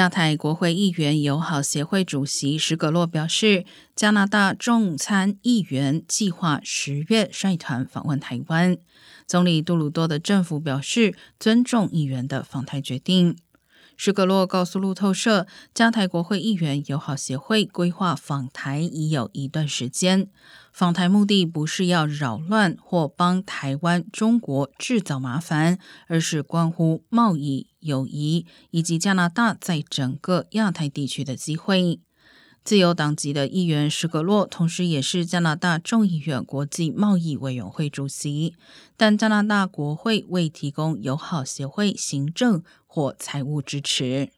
加台国会议员友好协会主席史葛洛表示，加拿大众参议员计划十月率团访问台湾。总理杜鲁多的政府表示尊重议员的访台决定。史葛洛告诉路透社，加台国会议员友好协会规划访台已有一段时间。访台目的不是要扰乱或帮台湾、中国制造麻烦，而是关乎贸易、友谊以及加拿大在整个亚太地区的机会。自由党籍的议员施格洛，同时也是加拿大众议院国际贸易委员会主席，但加拿大国会未提供友好协会行政或财务支持。